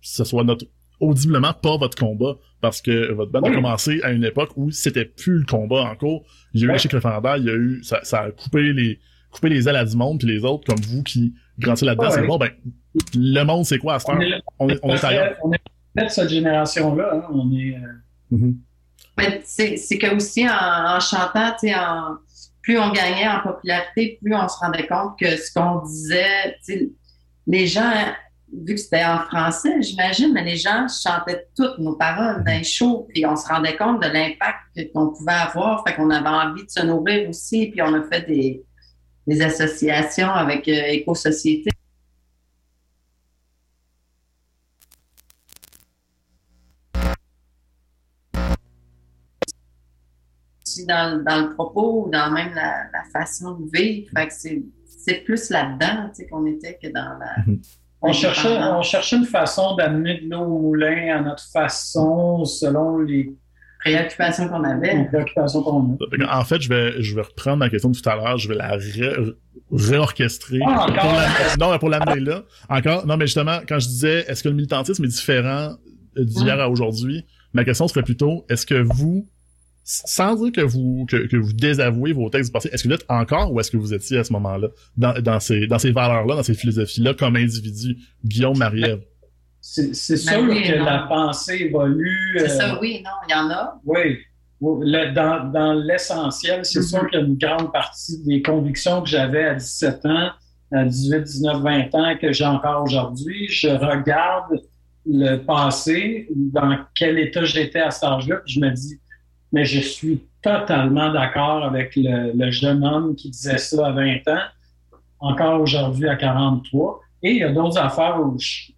ce soit notre audiblement pas votre combat parce que votre band a commencé à une époque où c'était plus le combat en cours. Il y a eu Ouais. l'échec référendaire, il y a eu ça, ça a coupé les coupé les ailes à du monde puis les autres comme vous qui grandissez là-dedans, Ouais. c'est bon ben le monde c'est quoi à cette heure? On est, On est, on est ailleurs. on est peut-être cette génération-là. hein. On est, euh, Mhm. Mais c'est c'est que aussi en, en chantant, en, plus on gagnait en popularité, plus on se rendait compte que ce qu'on disait, les gens, vu que c'était en français, j'imagine, mais les gens chantaient toutes nos paroles dans les shows, puis on se rendait compte de l'impact qu'on pouvait avoir, fait qu'on avait envie de se nourrir aussi, puis on a fait des, des associations avec euh, Éco-Société. Aussi dans, dans le propos ou dans même la, la façon de vivre. Fait que c'est, c'est plus là-dedans tu sais, qu'on était que dans la. on, cherchait, on cherchait une façon d'amener de l'eau au moulin à notre façon, selon les préoccupations qu'on les avait. préoccupations qu'on a. En fait, je vais je vais reprendre ma question de tout à l'heure, je vais la ré- réorchestrer Ah, pour encore? la- non, mais pour l'amener là. Encore, non, mais justement, quand je disais, est-ce que le militantisme est différent euh, d'hier à aujourd'hui, ma question serait plutôt, est-ce que vous, sans dire que vous que, que vous désavouez vos textes du passé, est-ce que vous êtes encore ou est-ce que vous étiez à ce moment-là dans, dans ces dans ces valeurs-là, dans ces philosophies-là comme individu, Guillaume Marie-Ève? C'est c'est sûr oui, que non. la pensée évolue. C'est euh, ça, oui, non, il y en a. Oui. Le- dans dans l'essentiel, c'est Mhm. sûr qu'il y a une grande partie des convictions que j'avais à 17 ans, à 18, 19, 20 ans, que j'ai encore aujourd'hui. Je regarde le passé, dans quel état j'étais à cet âge-là, puis je me dis, mais je suis totalement d'accord avec le, le jeune homme qui disait ça à 20 ans, encore aujourd'hui à 43. Et il y a d'autres affaires où je,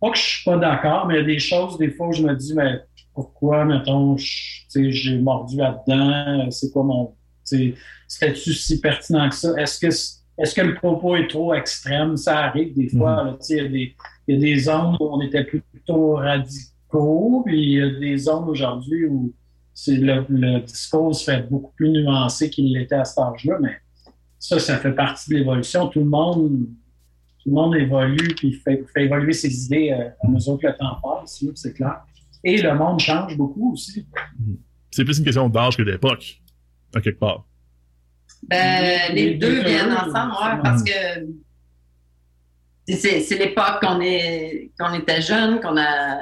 pas que je suis pas d'accord, mais il y a des choses, des fois, où je me dis, mais pourquoi, mettons, j'ai mordu là-dedans, c'est quoi mon, c'était-tu si pertinent que ça? Est-ce que, est-ce que le propos est trop extrême? Ça arrive des fois, sais, il y a des, il y a des zones où on était plutôt radicaux, puis il y a des zones aujourd'hui où le, le discours se fait beaucoup plus nuancé qu'il l'était à cet âge-là, mais ça, ça fait partie de l'évolution. Tout le monde, tout le monde évolue puis fait, fait évoluer ses idées euh, à mesure que le temps passe, c'est clair. Et le monde change beaucoup aussi. C'est plus une question d'âge que d'époque, à quelque part. Ben, les, Les deux deux, viennent ensemble, ouais, parce que c'est c'est l'époque qu'on est qu'on était jeune, qu'on a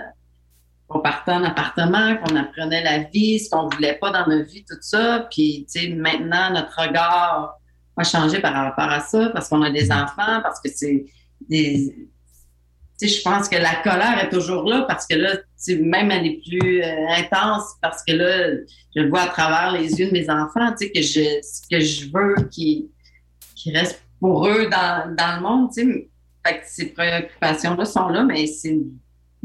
qu'on partait en appartement, qu'on apprenait la vie, ce qu'on voulait pas dans notre vie, tout ça. Puis, tu sais, maintenant, notre regard a changé par rapport à ça parce qu'on a des enfants, parce que c'est des. Tu sais, je pense que la colère est toujours là parce que là, même elle est plus euh, intense parce que là, je le vois à travers les yeux de mes enfants, tu sais, que je, ce que je veux qu'ils qu'ils restent pour eux dans, dans le monde, tu sais. Fait que ces préoccupations-là sont là, mais c'est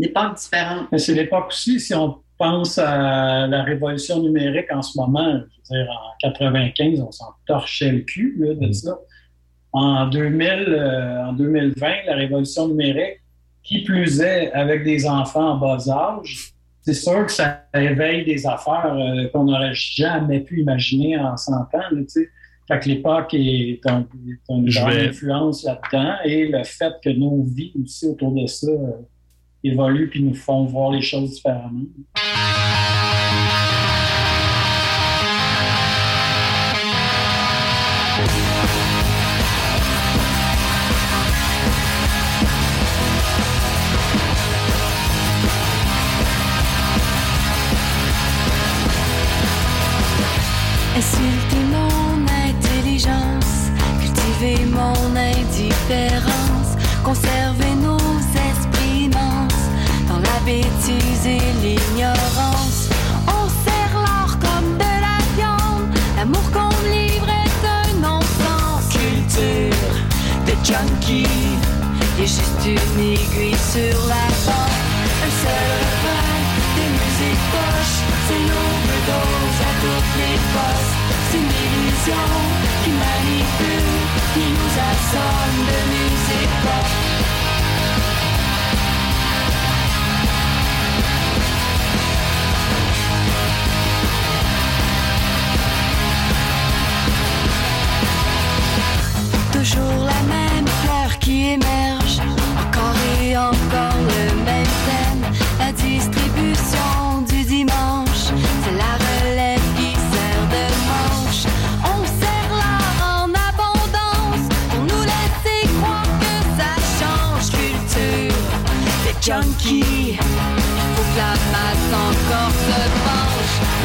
époque différente. Mais c'est l'époque aussi, si on pense à la révolution numérique en ce moment, je veux dire, en 95, on s'en torchait le cul là, de Mm. ça. En 2000, euh, en 2020, la révolution numérique, qui plus est avec des enfants en bas âge, c'est sûr que ça éveille des affaires euh, qu'on n'aurait jamais pu imaginer en 100 ans. là, tu sais. Fait que l'époque est, un- une grande vais- influence là-dedans et le fait que nos vies aussi autour de ça euh, évoluent puis nous font voir les choses différemment. Insulter mon intelligence, cultiver mon indifférence, conserver bêtise et l'ignorance. On sert l'or comme de la viande, l'amour qu'on livre est un non-sens. Culture de junkie, a juste une aiguille sur la porte, un seul refrain, des musiques poches, c'est l'overdose à toutes les postes. C'est une illusion qui manipule, qui nous assomme de musique pop.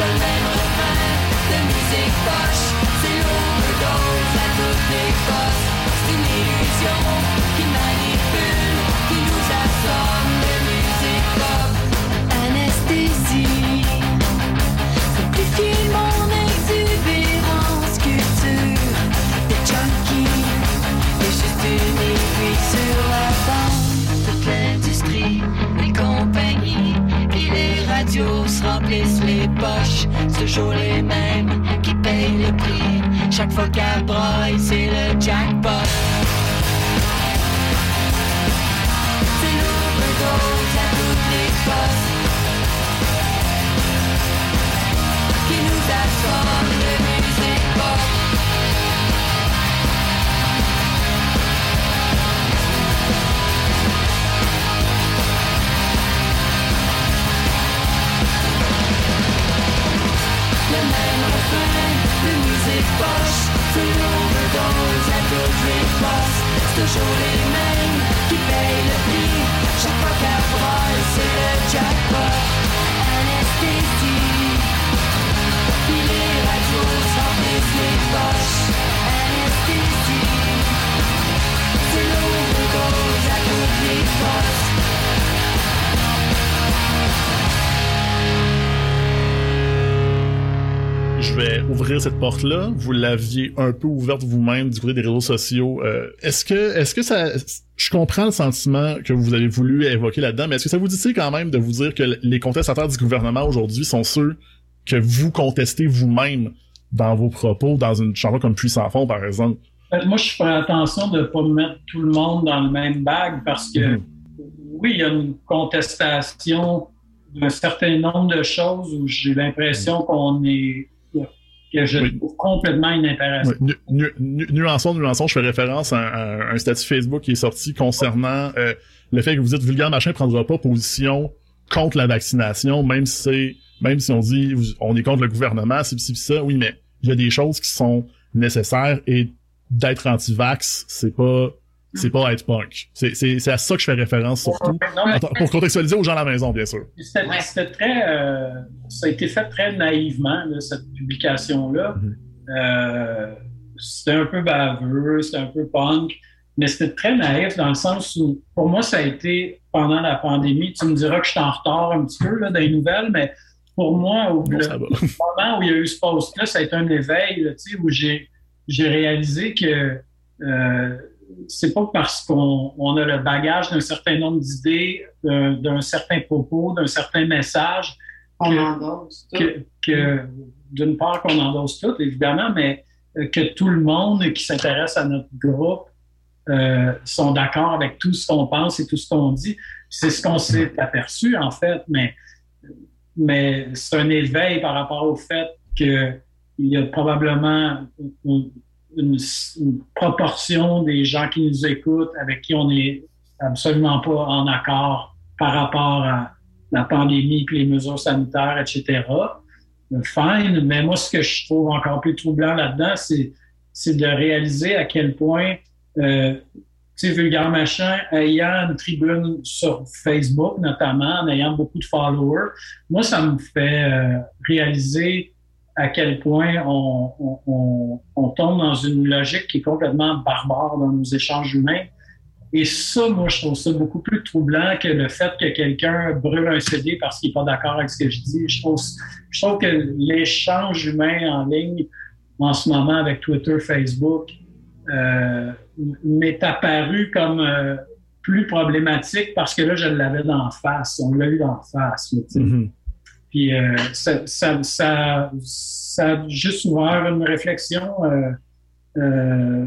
Le même de musique poche, à toutes les postes. C'est une illusion qui manipule, qui nous assomme de musique pop. Anesthésie, simplifier mon exubérance. Culture, des junkies, et juste une aiguille sur la bande. Toute l'industrie, les compagnies, puis les radios se remplissent poches. C'est toujours les mêmes qui payent le prix. Chaque fois qu'elle broille, c'est le jackpot. C'est l'overdose à toutes les postes. Qui nous assomme C'est toujours les mêmes qui payent le prix Chaque fois qu'elle c'est le jackpot Anesthésie Puis les ouvrir cette porte-là. Vous l'aviez un peu ouverte vous-même du côté des réseaux sociaux. Euh, est-ce que, est-ce que ça, je comprends le sentiment que vous avez voulu évoquer là-dedans, mais est-ce que ça vous dit quand même de vous dire que les contestataires du gouvernement aujourd'hui sont ceux que vous contestez vous-même dans vos propos, dans une chanson comme Puissant fond, par exemple? Euh, Moi, je ferais attention de ne pas mettre tout le monde dans le même bag parce que, Mhm. oui, il y a une contestation d'un certain nombre de choses où j'ai l'impression qu'on est. que je Oui. trouve complètement inintéressant. Ouais, nu- nu- nu- nuançons, nuançons, je fais référence à, un- à un statut Facebook qui est sorti concernant euh, le fait que vous dites vulgaire machin prendra pas position contre la vaccination, même si c'est même si on dit on est contre le gouvernement, c'est c'est ça, oui, mais il y a des choses qui sont nécessaires et d'être anti-vax, c'est pas c'est pas être punk. C'est, c'est, c'est à ça que je fais référence surtout. Non, mais Attends, pour contextualiser aux gens à la maison, bien sûr. C'était Ouais. c'était très. euh, ça a été fait très naïvement, là, cette publication-là. Mhm. Euh, c'était un peu baveux, c'était un peu punk, mais c'était très naïf dans le sens où, pour moi, ça a été pendant la pandémie. Tu me diras que je suis en retard un petit peu là, dans les nouvelles, mais pour moi, au Bon, le moment où il y a eu ce post-là, ça a été un éveil, là, tu sais, où j'ai j'ai réalisé que euh, c'est pas parce qu'on on a le bagage d'un certain nombre d'idées, d'un d'un certain propos, d'un certain message, On Que- endosse tout. que, que d'une part qu'on endosse tout, évidemment, mais euh, que tout le monde qui s'intéresse à notre groupe euh, sont d'accord avec tout ce qu'on pense et tout ce qu'on dit. C'est ce qu'on s'est aperçu, en fait, mais, mais c'est un éveil par rapport au fait qu'il y a probablement une, proportion des gens qui nous écoutent avec qui on n'est absolument pas en accord par rapport à la pandémie puis les mesures sanitaires, etc. Fine, mais moi, ce que je trouve encore plus troublant là-dedans, c'est, c'est de réaliser à quel point, euh, tu sais, Vulgaire Machin, ayant une tribune sur Facebook, notamment, en ayant beaucoup de followers, moi, ça me fait euh, réaliser à quel point on, on, on, tombe dans une logique qui est complètement barbare dans nos échanges humains. Et ça, moi, je trouve ça beaucoup plus troublant que le fait que quelqu'un brûle un CD parce qu'il n'est pas d'accord avec ce que je dis. Je trouve, je trouve que l'échange humain en ligne, en ce moment, avec Twitter, Facebook, euh, m'est apparu comme euh, plus problématique parce que là, je l'avais d'en face. On l'a eu d'en face. Mhm. Puis euh, ça, ça, ça, a juste ouvert une réflexion, euh, euh,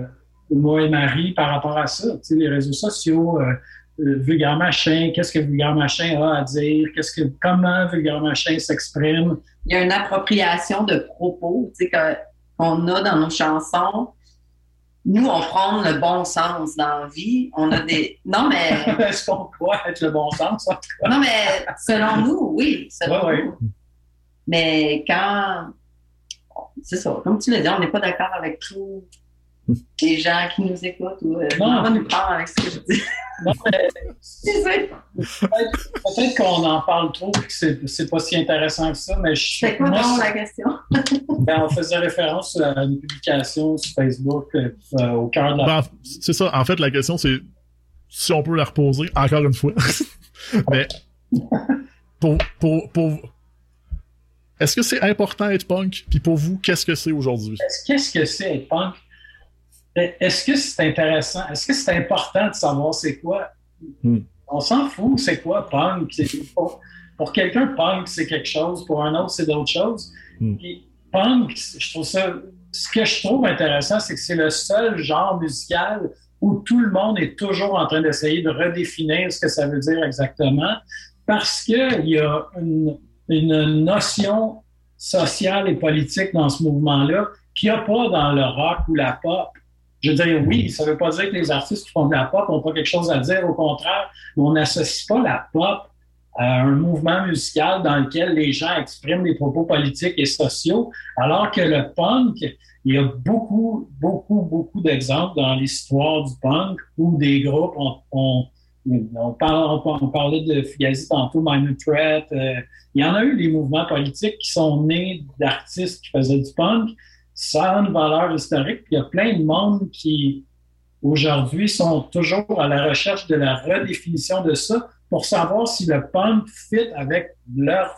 moi et Marie, par rapport à ça. Tu sais, les réseaux sociaux, euh, euh, Vulgaire Machin, qu'est-ce que Vulgaire Machin a à dire, qu'est-ce que, comment Vulgaire Machin s'exprime? Il y a une appropriation de propos tu sais, qu'on a dans nos chansons. Nous, on prend le bon sens dans la vie. On a des. Non, mais. Est-ce qu'on croit être le bon sens? en tout cas? Non, mais selon nous, oui. Selon Ouais, ouais. nous. Mais quand. C'est ça. Comme tu l'as dit, on n'est pas d'accord avec tous les gens qui nous écoutent ou. euh, Non. on va nous prendre avec ce que je dis. Non, mais Tu sais, peut-être qu'on en parle trop et que c'est, c'est pas si intéressant que ça, mais je C'est quoi moi, la question? ben, on faisait référence à une publication sur Facebook euh, euh, au cœur de la Ben, c'est ça. En fait, la question, c'est si on peut la reposer, encore une fois. Mais pour, pour, pour... Est-ce que c'est important être punk? Puis pour vous, qu'est-ce que c'est aujourd'hui? Est-ce- Qu'est-ce que c'est être punk? Est-ce que c'est intéressant? Est-ce que c'est important de savoir c'est quoi? Hmm. On s'en fout, c'est quoi punk? Pour, pour quelqu'un, punk, c'est quelque chose. Pour un autre, c'est d'autres choses. Hmm. Punk, je trouve ça. Ce que je trouve intéressant, c'est que c'est le seul genre musical où tout le monde est toujours en train d'essayer de redéfinir ce que ça veut dire exactement, parce qu'il y a une, une notion sociale et politique dans ce mouvement-là qu'il n'y a pas dans le rock ou la pop. Je veux dire, oui, ça ne veut pas dire que les artistes qui font de la pop n'ont pas quelque chose à dire, au contraire, on n'associe pas la pop à un mouvement musical dans lequel les gens expriment des propos politiques et sociaux, alors que le punk, il y a beaucoup, beaucoup, beaucoup d'exemples dans l'histoire du punk où des groupes ont, ont- on, parle- on parlait de Fugazi tantôt, Minor Threat. euh, il y en a eu des mouvements politiques qui sont nés d'artistes qui faisaient du punk. Ça a une valeur historique. Il y a plein de monde qui, aujourd'hui, sont toujours à la recherche de la redéfinition de ça pour savoir si le punk fit avec leur,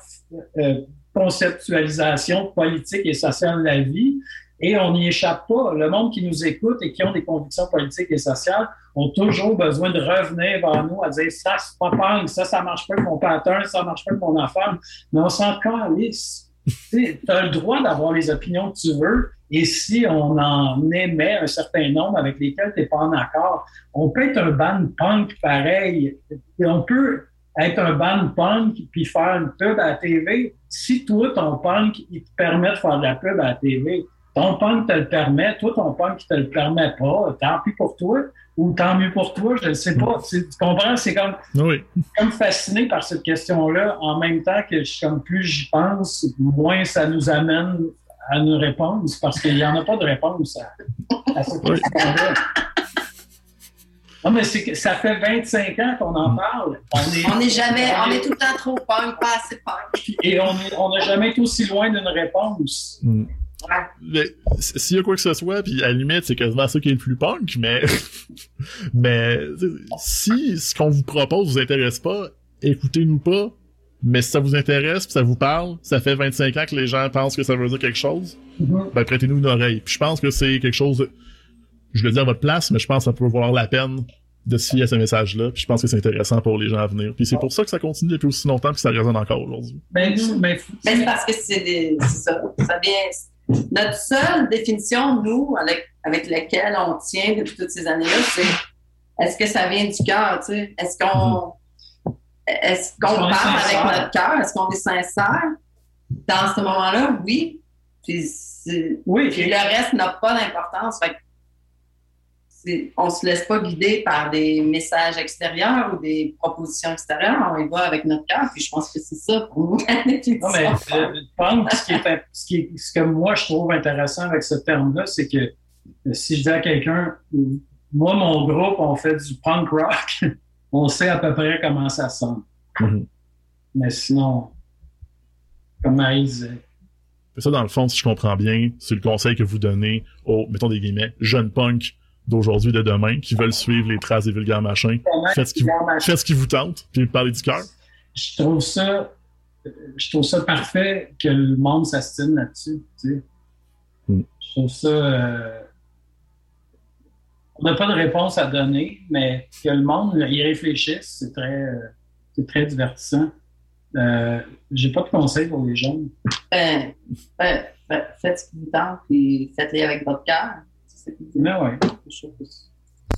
euh, conceptualisation politique et sociale de la vie. Et on n'y échappe pas. Le monde qui nous écoute et qui ont des convictions politiques et sociales ont toujours besoin de revenir vers nous à dire ça, c'est pas punk, ça, ça marche pas avec mon pattern, ça marche pas avec mon affaire. Mais on s'en calisse. Tu as le droit d'avoir les opinions que tu veux. Et si on en émet un certain nombre avec lesquels tu n'es pas en accord, on peut être un band punk pareil. Et on peut être un band punk puis faire une pub à la TV. Si toi, ton punk, il te permet de faire de la pub à la TV, ton punk te le permet, toi, ton punk qui te le permet pas, tant pis pour toi, ou tant mieux pour toi, je ne sais pas. Tu, tu comprends? C'est comme, Oui. comme fasciné par cette question-là, en même temps que je, comme plus j'y pense, moins ça nous amène à une réponse, parce qu'il n'y en a pas de réponse à, à cette Oui. question-là. Non, mais c'est que ça fait 25 ans qu'on en parle. On est, On jamais, on est tout le temps trop punk, pas assez punk. Et on est- on n'a jamais été aussi loin d'une réponse. Mm. S'il y a quoi que ce soit, puis à la limite, c'est quasiment ça qui est le plus punk, mais mais si ce qu'on vous propose vous intéresse pas, écoutez-nous pas. Mais si ça vous intéresse, puis ça vous parle, ça fait 25 ans que les gens pensent que ça veut dire quelque chose, Mhm. ben prêtez-nous une oreille. Puis je pense que c'est quelque chose, de- je le dis à votre place, mais je pense que ça peut valoir la peine de se fier à ce message-là. Puis je pense que c'est intéressant pour les gens à venir. Puis c'est pour ça que ça continue depuis aussi longtemps que ça résonne encore aujourd'hui. Ben, mais- Mais c'est parce que c'est des- c'est ça. Ça vient. Notre seule définition, nous, avec, avec laquelle on tient depuis toutes ces années-là, c'est est-ce que ça vient du cœur, tu sais? Est-ce qu'on est-ce qu'on est parle avec notre cœur? Est-ce qu'on est sincère? Dans ce moment-là, oui. Puis, oui, puis le reste n'a pas d'importance. Fait on se laisse pas guider par des messages extérieurs ou des propositions extérieures. On y va avec notre cœur. Puis je pense que c'est ça pour nous. Non, mais euh, punk, ce, qui est, ce, qui est- ce que moi je trouve intéressant avec ce terme-là, c'est que euh, si je dis à quelqu'un, moi, mon groupe, on fait du punk rock, on sait à peu près comment ça sonne. Mhm. Mais sinon, comme Marie disait, ça, dans le fond, si je comprends bien, c'est le conseil que vous donnez aux, mettons des guillemets, jeunes punks d'aujourd'hui et de demain qui veulent suivre les traces des vulgaires machins. Faites ce qui vous, faites ce qui vous tente, puis parlez du cœur. je trouve ça, je trouve ça parfait que le monde s'astine là-dessus. tu sais. Mm. Je trouve ça. euh, on n'a pas de réponse à donner, mais que le monde y réfléchisse, c'est très, euh, c'est très divertissant. Euh, J'ai pas de conseils pour les jeunes. Ben, ben, ben, faites ce qui vous tente, puis faites-les avec votre cœur. Mais ouais, Je trouve que c'est-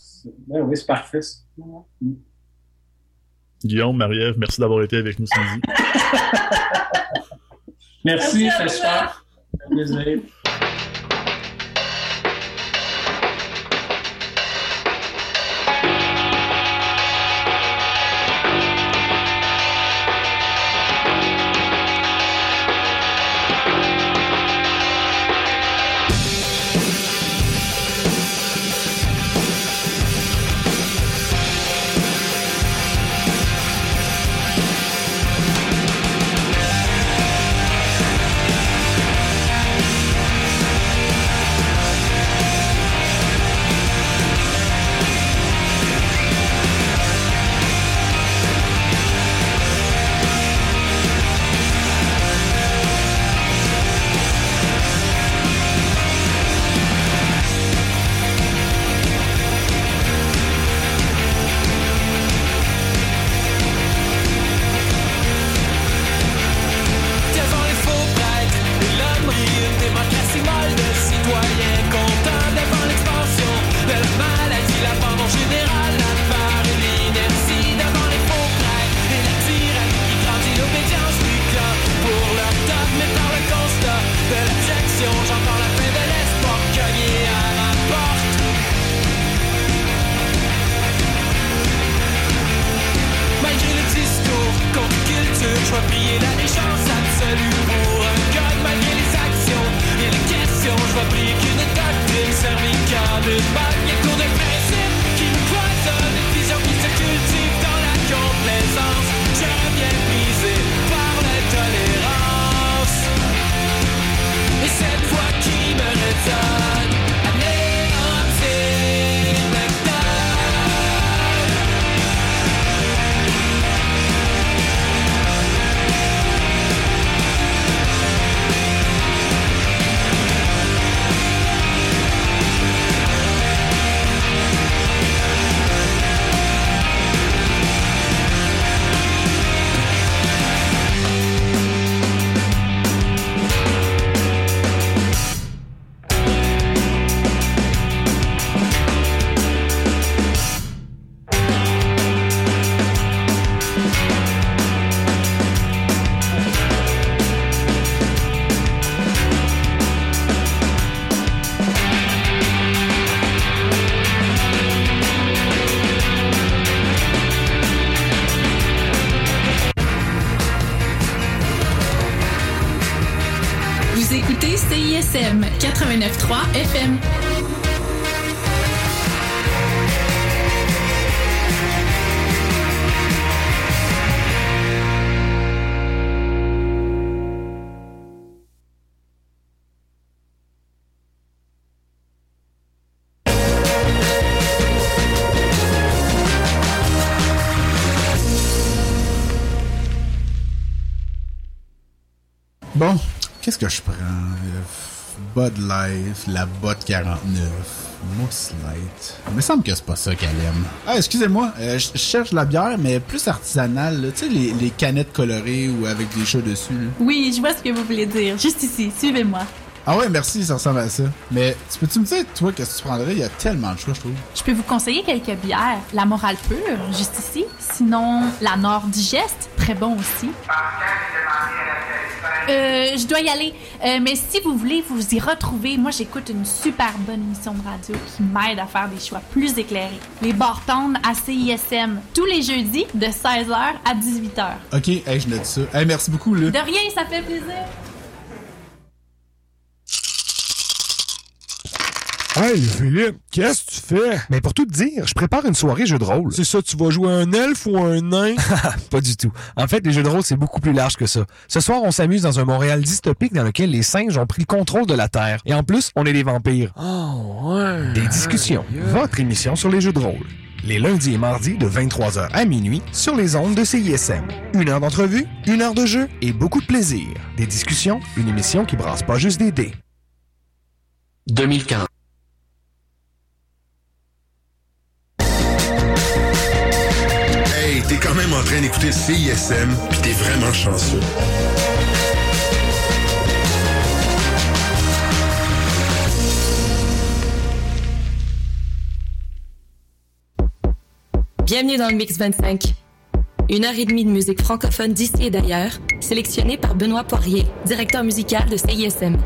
c'est- ben oui, c'est parfait. ça. Guillaume, Marie-Ève, merci d'avoir été avec nous ce midi. Merci, super. Plaisir. Bon, qu'est-ce que je prends? Euh, Bud Light, la botte 49, Mousse Light. Il me semble que c'est pas ça qu'elle aime. Ah, excusez-moi, euh, je cherche la bière, mais plus artisanale. Tu sais, les, les canettes colorées ou avec des chats dessus. là. Oui, je vois ce que vous voulez dire. Juste ici, suivez-moi. Ah ouais, merci, ça ressemble à ça. Mais tu peux-tu me dire, toi, qu'est-ce que tu prendrais? Il y a tellement de choix, je trouve. Je peux vous conseiller quelques bières. La morale pure, juste ici. Sinon, la Nord Digeste, très bon aussi. Euh, je dois y aller. Euh, mais si vous voulez vous y retrouver, moi j'écoute une super bonne émission de radio qui m'aide à faire des choix plus éclairés. Les Bartonnes à CISM, tous les jeudis de 16h à 18h. Ok, hey, je note ça. Hey, merci beaucoup, là. De rien, ça fait plaisir. Hey Philippe, qu'est-ce que tu fais? Mais pour tout te dire, je prépare une soirée jeu de rôle. C'est ça, tu vas jouer un elfe ou un nain? Pas du tout. En fait, les jeux de rôle, c'est beaucoup plus large que ça. Ce soir, on s'amuse dans un Montréal dystopique dans lequel les singes ont pris le contrôle de la Terre. Et en plus, on est des vampires. Oh, ouais. Des discussions. Votre émission sur les jeux de rôle. Les lundis et mardis de 23h à minuit sur les ondes de CISM. Une heure d'entrevue, une heure de jeu et beaucoup de plaisir. Des discussions, une émission qui brasse pas juste des dés. 2015. En train d'écouter CISM, pis t'es vraiment chanceux. Bienvenue dans le Mix 25. Une heure et demie de musique francophone d'ici et d'ailleurs, sélectionnée par Benoît Poirier, directeur musical de CISM.